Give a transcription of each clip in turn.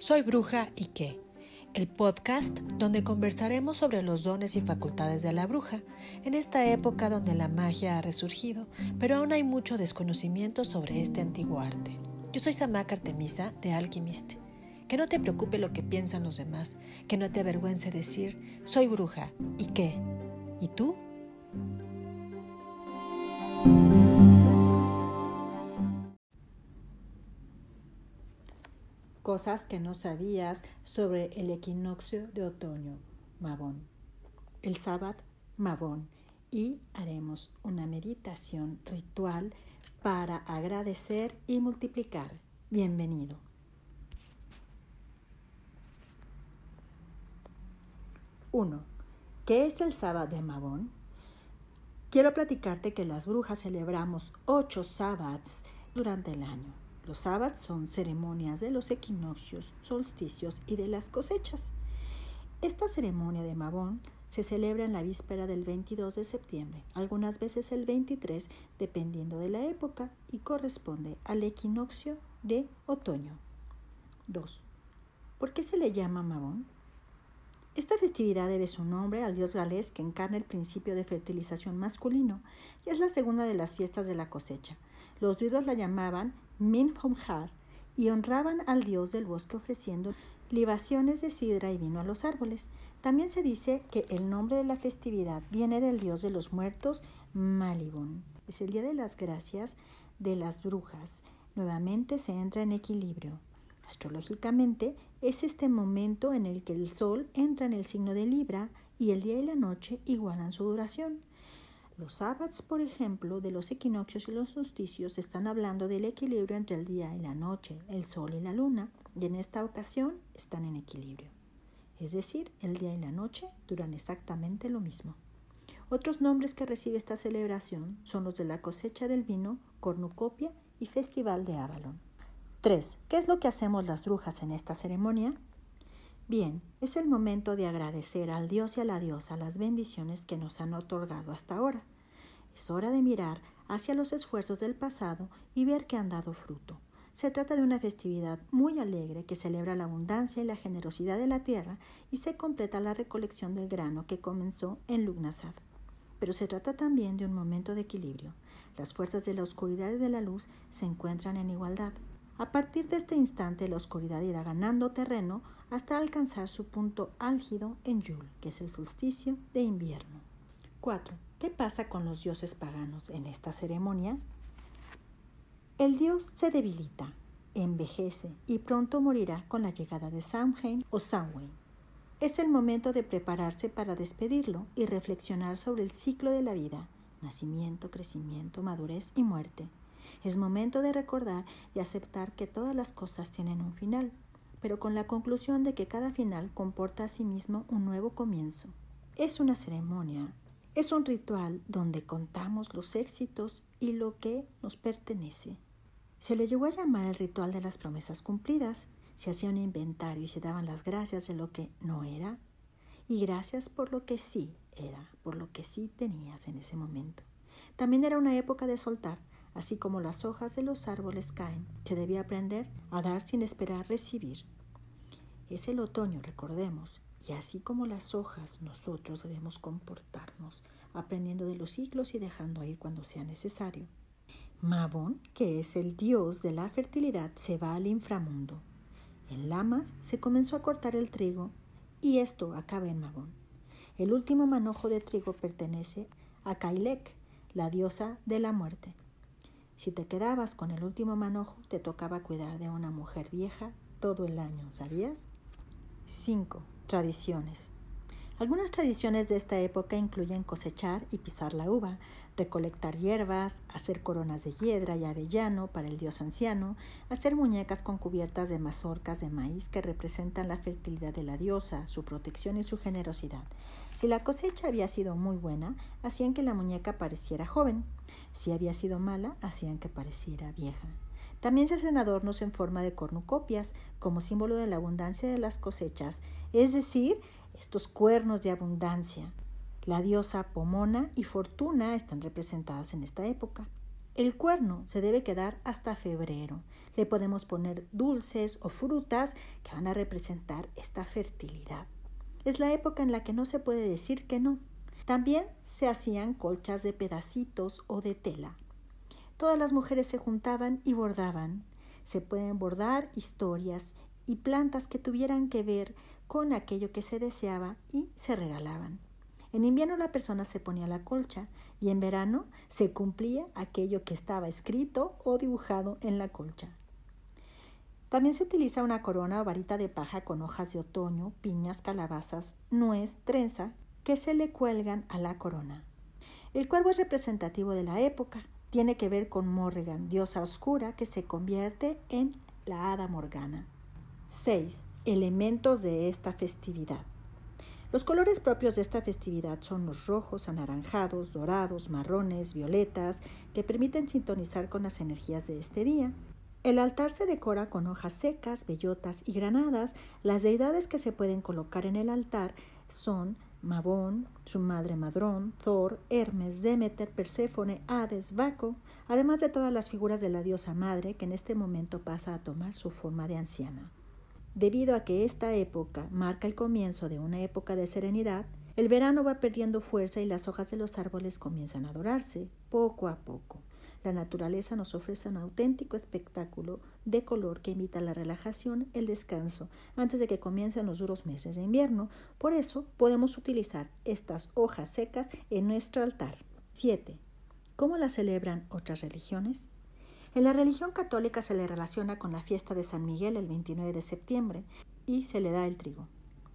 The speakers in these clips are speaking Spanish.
Soy Bruja y qué, el podcast donde conversaremos sobre los dones y facultades de la bruja, en esta época donde la magia ha resurgido, pero aún hay mucho desconocimiento sobre este antiguo arte. Yo soy Samaka Artemisa de Alchemist. Que no te preocupe lo que piensan los demás, que no te avergüence decir, soy bruja y qué. ¿Y tú? Cosas que no sabías sobre el equinoccio de otoño, Mabón. El sábado, Mabón. Y haremos una meditación ritual para agradecer y multiplicar. Bienvenido. Uno. ¿Qué es el sábado de Mabón? Quiero platicarte que las brujas celebramos ocho sábados durante el año. Los sábados son ceremonias de los equinoccios, solsticios y de las cosechas. Esta ceremonia de Mabón se celebra en la víspera del 22 de septiembre, algunas veces el 23, dependiendo de la época, y corresponde al equinoccio de otoño. 2. ¿Por qué se le llama Mabón? Esta festividad debe su nombre al dios galés que encarna el principio de fertilización masculino y es la segunda de las fiestas de la cosecha. Los druidos la llamaban Minhomhar y honraban al dios del bosque ofreciendo libaciones de sidra y vino a los árboles. También se dice que el nombre de la festividad viene del dios de los muertos, Malibun. Es el día de las gracias de las brujas. Nuevamente se entra en equilibrio. Astrológicamente es este momento en el que el sol entra en el signo de Libra y el día y la noche igualan su duración. Los sábados, por ejemplo, de los equinoccios y los solsticios están hablando del equilibrio entre el día y la noche, el sol y la luna, y en esta ocasión están en equilibrio. Es decir, el día y la noche duran exactamente lo mismo. Otros nombres que recibe esta celebración son los de la cosecha del vino, cornucopia y festival de Avalon. 3. ¿Qué es lo que hacemos las brujas en esta ceremonia? Bien, es el momento de agradecer al Dios y a la diosa las bendiciones que nos han otorgado hasta ahora. Es hora de mirar hacia los esfuerzos del pasado y ver que han dado fruto. Se trata de una festividad muy alegre que celebra la abundancia y la generosidad de la tierra y se completa la recolección del grano que comenzó en Lugnasad. Pero se trata también de un momento de equilibrio. Las fuerzas de la oscuridad y de la luz se encuentran en igualdad. A partir de este instante la oscuridad irá ganando terreno hasta alcanzar su punto álgido en Yule, que es el solsticio de invierno. 4. ¿Qué pasa con los dioses paganos en esta ceremonia? El dios se debilita, envejece y pronto morirá con la llegada de Samhain o Samhain. Es el momento de prepararse para despedirlo y reflexionar sobre el ciclo de la vida, nacimiento, crecimiento, madurez y muerte es momento de recordar y aceptar que todas las cosas tienen un final, pero con la conclusión de que cada final comporta a sí mismo un nuevo comienzo. Es una ceremonia, es un ritual donde contamos los éxitos y lo que nos pertenece. Se le llegó a llamar el ritual de las promesas cumplidas. Se hacía un inventario y se daban las gracias de lo que no era y gracias por lo que sí era, por lo que sí tenías en ese momento. También era una época de soltar, así como las hojas de los árboles caen, se debía aprender a dar sin esperar recibir. Es el otoño, recordemos, y así como las hojas, nosotros debemos comportarnos, aprendiendo de los ciclos y dejando ir cuando sea necesario. Mabon, que es el dios de la fertilidad, se va al inframundo. En Lamas se comenzó a cortar el trigo y esto acaba en Mabon. El último manojo de trigo pertenece a Kailek, la diosa de la muerte. Si te quedabas con el último manojo, te tocaba cuidar de una mujer vieja todo el año, ¿sabías? 5. Tradiciones. Algunas tradiciones de esta época incluyen cosechar y pisar la uva, recolectar hierbas, hacer coronas de hiedra y avellano para el dios anciano, hacer muñecas con cubiertas de mazorcas de maíz que representan la fertilidad de la diosa, su protección y su generosidad. Si la cosecha había sido muy buena, hacían que la muñeca pareciera joven. Si había sido mala, hacían que pareciera vieja. También se hacen adornos en forma de cornucopias, como símbolo de la abundancia de las cosechas, es decir, estos cuernos de abundancia. La diosa Pomona y Fortuna están representadas en esta época. El cuerno se debe quedar hasta febrero. Le podemos poner dulces o frutas que van a representar esta fertilidad. Es la época en la que no se puede decir que no. También se hacían colchas de pedacitos o de tela. Todas las mujeres se juntaban y bordaban. Se pueden bordar historias y plantas que tuvieran que ver con aquello que se deseaba y se regalaban. En invierno la persona se ponía la colcha y en verano se cumplía aquello que estaba escrito o dibujado en la colcha. También se utiliza una corona o varita de paja con hojas de otoño, piñas, calabazas, nuez, trenza, que se le cuelgan a la corona. El cuervo es representativo de la época. Tiene que ver con Morrigan, diosa oscura que se convierte en la hada Morgana. 6. Elementos de esta festividad. Los colores propios de esta festividad son los rojos, anaranjados, dorados, marrones, violetas, que permiten sintonizar con las energías de este día. El altar se decora con hojas secas, bellotas y granadas. Las deidades que se pueden colocar en el altar son Mabón, su madre Madrón, Thor, Hermes, Demeter, Perséfone, Hades, Baco, además de todas las figuras de la diosa madre que en este momento pasa a tomar su forma de anciana. Debido a que esta época marca el comienzo de una época de serenidad, el verano va perdiendo fuerza y las hojas de los árboles comienzan a dorarse, poco a poco. La naturaleza nos ofrece un auténtico espectáculo de color que imita la relajación, el descanso, antes de que comiencen los duros meses de invierno. Por eso podemos utilizar estas hojas secas en nuestro altar. 7. ¿Cómo la celebran otras religiones? En la religión católica se le relaciona con la fiesta de San Miguel el 29 de septiembre y se le da el trigo.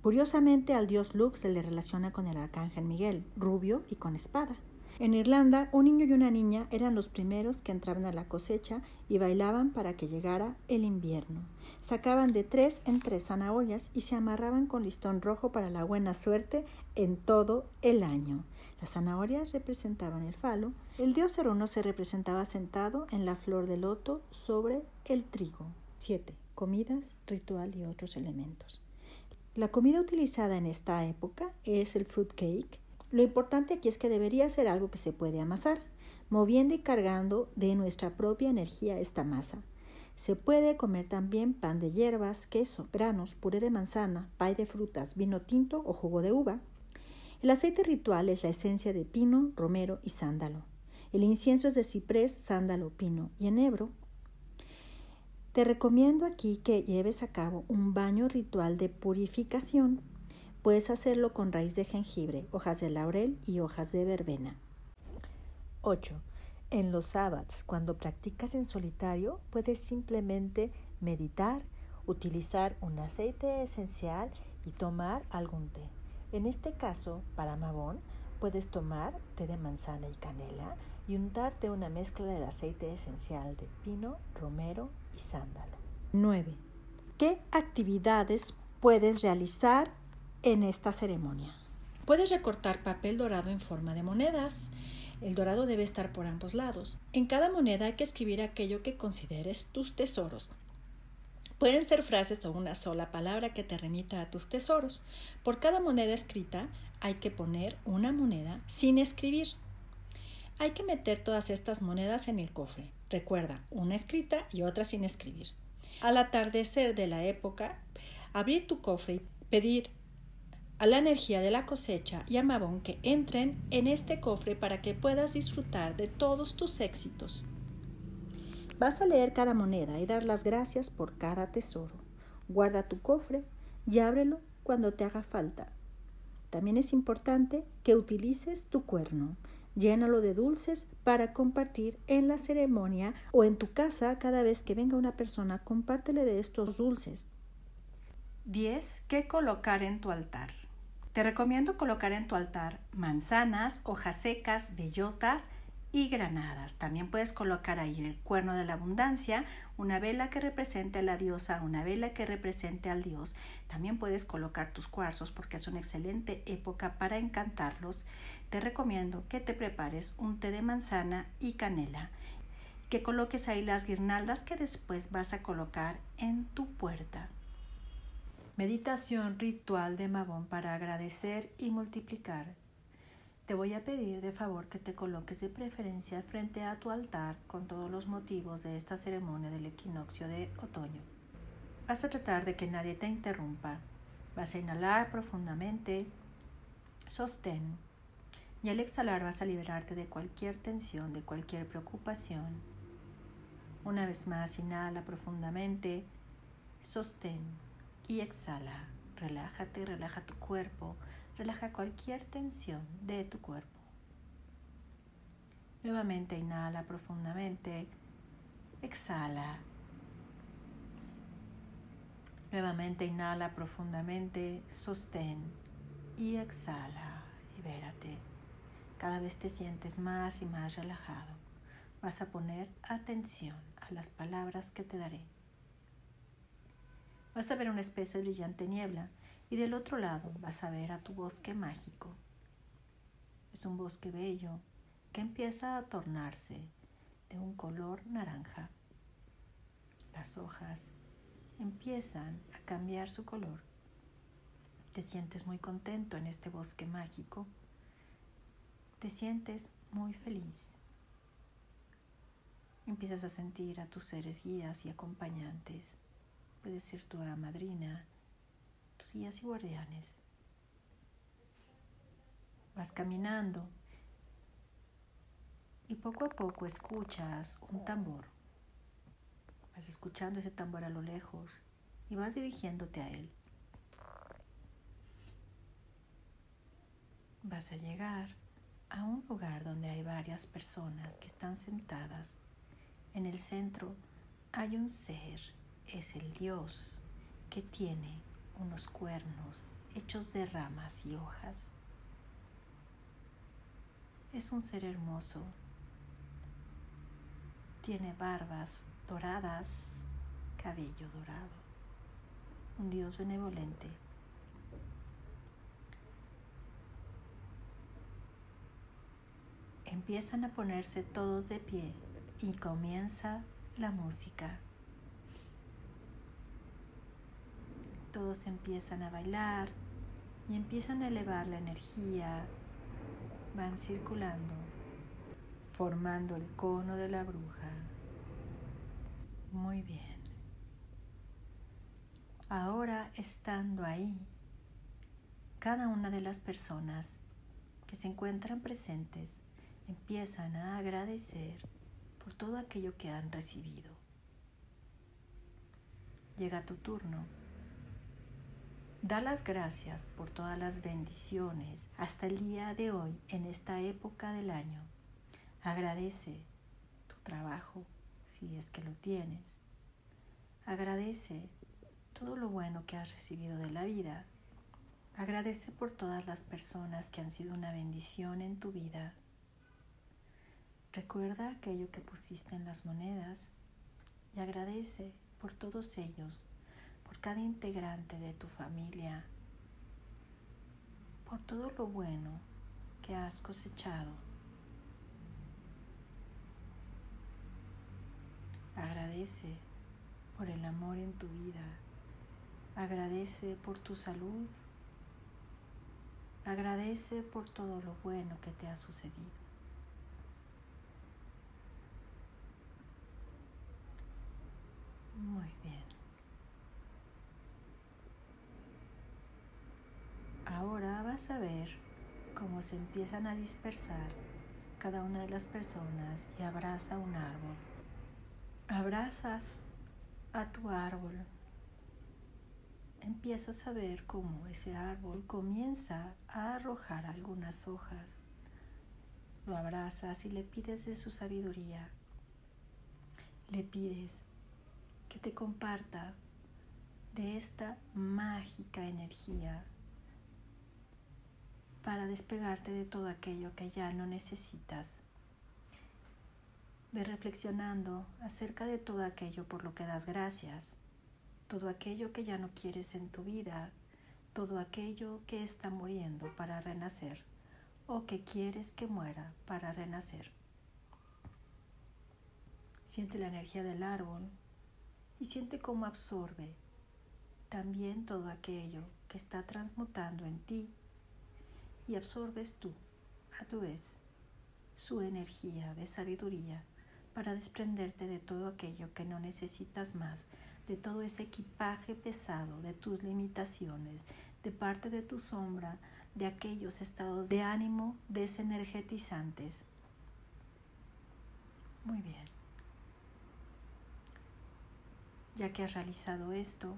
Curiosamente al dios Lux se le relaciona con el arcángel Miguel, rubio y con espada. En Irlanda, un niño y una niña eran los primeros que entraban a la cosecha y bailaban para que llegara el invierno. Sacaban de tres en tres zanahorias y se amarraban con listón rojo para la buena suerte en todo el año. Las zanahorias representaban el falo. El dios Erono se representaba sentado en la flor de loto sobre el trigo. 7. Comidas, ritual y otros elementos. La comida utilizada en esta época es el fruit cake, lo importante aquí es que debería ser algo que se puede amasar, moviendo y cargando de nuestra propia energía esta masa. Se puede comer también pan de hierbas, queso, granos, puré de manzana, pay de frutas, vino tinto o jugo de uva. El aceite ritual es la esencia de pino, romero y sándalo. El incienso es de ciprés, sándalo, pino y enebro. Te recomiendo aquí que lleves a cabo un baño ritual de purificación Puedes hacerlo con raíz de jengibre, hojas de laurel y hojas de verbena. 8. En los sábados, cuando practicas en solitario, puedes simplemente meditar, utilizar un aceite esencial y tomar algún té. En este caso, para Mabón, puedes tomar té de manzana y canela y untarte una mezcla del aceite esencial de pino, romero y sándalo. 9. ¿Qué actividades puedes realizar en esta ceremonia. Puedes recortar papel dorado en forma de monedas. El dorado debe estar por ambos lados. En cada moneda hay que escribir aquello que consideres tus tesoros. Pueden ser frases o una sola palabra que te remita a tus tesoros. Por cada moneda escrita hay que poner una moneda sin escribir. Hay que meter todas estas monedas en el cofre. Recuerda, una escrita y otra sin escribir. Al atardecer de la época, abrir tu cofre y pedir a la energía de la cosecha y a Mabón que entren en este cofre para que puedas disfrutar de todos tus éxitos. Vas a leer cada moneda y dar las gracias por cada tesoro. Guarda tu cofre y ábrelo cuando te haga falta. También es importante que utilices tu cuerno. Llénalo de dulces para compartir en la ceremonia o en tu casa cada vez que venga una persona, compártele de estos dulces. 10. ¿Qué colocar en tu altar? Te recomiendo colocar en tu altar manzanas, hojas secas, bellotas y granadas. También puedes colocar ahí el cuerno de la abundancia, una vela que represente a la diosa, una vela que represente al dios. También puedes colocar tus cuarzos porque es una excelente época para encantarlos. Te recomiendo que te prepares un té de manzana y canela que coloques ahí las guirnaldas que después vas a colocar en tu puerta. Meditación ritual de Mabón para agradecer y multiplicar. Te voy a pedir de favor que te coloques de preferencia frente a tu altar con todos los motivos de esta ceremonia del equinoccio de otoño. Vas a tratar de que nadie te interrumpa. Vas a inhalar profundamente, sostén y al exhalar vas a liberarte de cualquier tensión, de cualquier preocupación. Una vez más, inhala profundamente, sostén y exhala. Relájate, relaja tu cuerpo, relaja cualquier tensión de tu cuerpo. Nuevamente inhala profundamente, exhala. Nuevamente inhala profundamente, sostén y exhala. Libérate. Cada vez te sientes más y más relajado. Vas a poner atención a las palabras que te daré. Vas a ver una especie de brillante niebla y del otro lado vas a ver a tu bosque mágico. Es un bosque bello que empieza a tornarse de un color naranja. Las hojas empiezan a cambiar su color. Te sientes muy contento en este bosque mágico te sientes muy feliz. Empiezas a sentir a tus seres guías y acompañantes. Puede ser tu madrina, tus guías y guardianes. Vas caminando y poco a poco escuchas un tambor. Vas escuchando ese tambor a lo lejos y vas dirigiéndote a él. Vas a llegar a un lugar donde hay varias personas que están sentadas. En el centro hay un ser, es el Dios, que tiene unos cuernos hechos de ramas y hojas. Es un ser hermoso. Tiene barbas doradas, cabello dorado. Un Dios benevolente empiezan a ponerse todos de pie y comienza la música. Todos empiezan a bailar y empiezan a elevar la energía, van circulando, formando el cono de la bruja. Muy bien. Ahora estando ahí, cada una de las personas que se encuentran presentes empiezan a agradecer por todo aquello que han recibido. Llega tu turno. Da las gracias por todas las bendiciones hasta el día de hoy en esta época del año. Agradece tu trabajo si es que lo tienes. Agradece todo lo bueno que has recibido de la vida. Agradece por todas las personas que han sido una bendición en tu vida Recuerda aquello que pusiste en las monedas y agradece por todos ellos, por cada integrante de tu familia, por todo lo bueno que has cosechado. Agradece por el amor en tu vida. Agradece por tu salud. Agradece por todo lo bueno que te ha sucedido. Muy bien. Ahora vas a ver cómo se empiezan a dispersar cada una de las personas y abraza un árbol. Abrazas a tu árbol. Empiezas a ver cómo ese árbol comienza a arrojar algunas hojas. Lo abrazas y le pides de su sabiduría. Le pides que te comparta de esta mágica energía para despegarte de todo aquello que ya no necesitas. Ve reflexionando acerca de todo aquello por lo que das gracias, todo aquello que ya no quieres en tu vida, todo aquello que está muriendo para renacer o que quieres que muera para renacer. Siente la energía del árbol y siente cómo absorbe también todo aquello que está transmutando en ti y absorbes tú a tu vez su energía de sabiduría para desprenderte de todo aquello que no necesitas más, de todo ese equipaje pesado, de tus limitaciones, de parte de tu sombra, de aquellos estados de ánimo desenergetizantes. Muy bien. Ya que has realizado esto,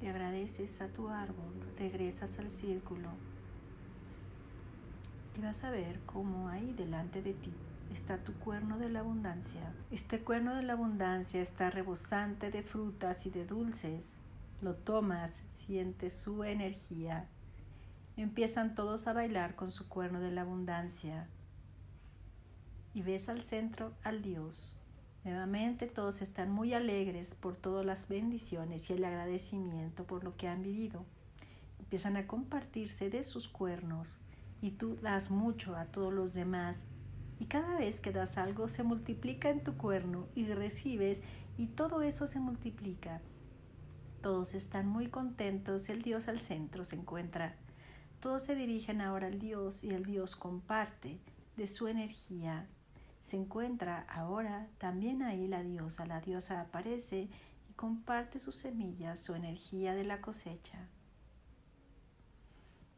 le agradeces a tu árbol, regresas al círculo y vas a ver cómo ahí delante de ti está tu cuerno de la abundancia. Este cuerno de la abundancia está rebosante de frutas y de dulces. Lo tomas, sientes su energía. Empiezan todos a bailar con su cuerno de la abundancia. Y ves al centro al Dios. Nuevamente todos están muy alegres por todas las bendiciones y el agradecimiento por lo que han vivido. Empiezan a compartirse de sus cuernos y tú das mucho a todos los demás y cada vez que das algo se multiplica en tu cuerno y recibes y todo eso se multiplica. Todos están muy contentos, el Dios al centro se encuentra. Todos se dirigen ahora al Dios y el Dios comparte de su energía. Se encuentra ahora también ahí la diosa. La diosa aparece y comparte sus semillas, su energía de la cosecha.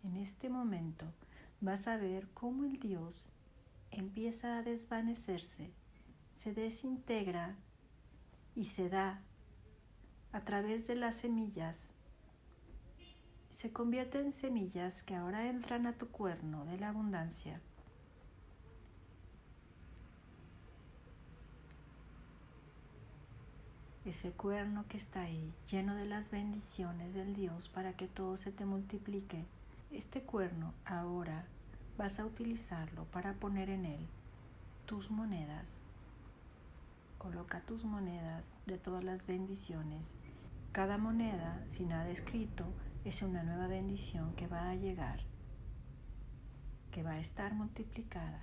En este momento vas a ver cómo el Dios empieza a desvanecerse, se desintegra y se da a través de las semillas. Se convierte en semillas que ahora entran a tu cuerno de la abundancia. Ese cuerno que está ahí, lleno de las bendiciones del Dios para que todo se te multiplique. Este cuerno ahora vas a utilizarlo para poner en él tus monedas. Coloca tus monedas de todas las bendiciones. Cada moneda, sin nada escrito, es una nueva bendición que va a llegar, que va a estar multiplicada.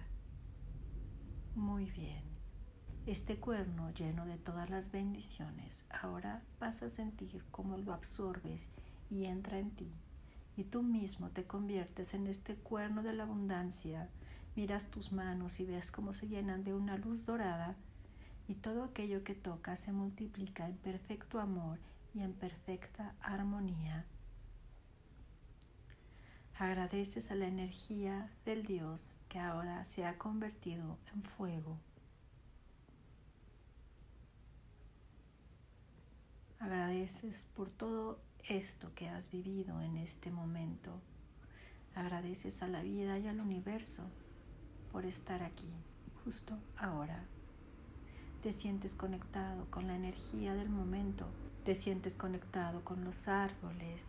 Muy bien. Este cuerno lleno de todas las bendiciones, ahora vas a sentir cómo lo absorbes y entra en ti y tú mismo te conviertes en este cuerno de la abundancia. Miras tus manos y ves cómo se llenan de una luz dorada y todo aquello que tocas se multiplica en perfecto amor y en perfecta armonía. Agradeces a la energía del Dios que ahora se ha convertido en fuego. Agradeces por todo esto que has vivido en este momento. Agradeces a la vida y al universo por estar aquí, justo ahora. Te sientes conectado con la energía del momento, te sientes conectado con los árboles,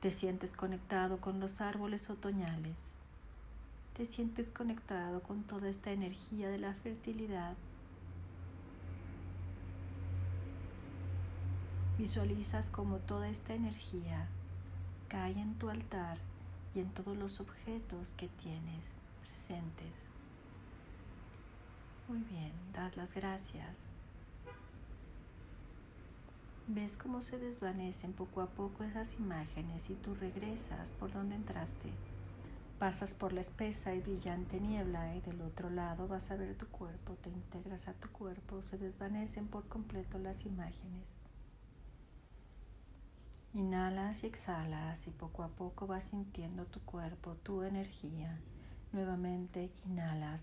te sientes conectado con los árboles otoñales, te sientes conectado con toda esta energía de la fertilidad Visualizas como toda esta energía cae en tu altar y en todos los objetos que tienes presentes. Muy bien, das las gracias. Ves cómo se desvanecen poco a poco esas imágenes y tú regresas por donde entraste. Pasas por la espesa y brillante niebla y del otro lado vas a ver tu cuerpo, te integras a tu cuerpo, se desvanecen por completo las imágenes. Inhalas y exhalas y poco a poco vas sintiendo tu cuerpo, tu energía. Nuevamente inhalas,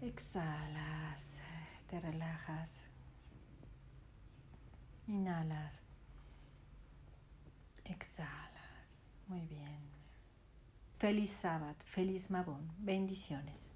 exhalas, te relajas. Inhalas, exhalas. Muy bien. Feliz sábado, feliz Mabón. Bendiciones.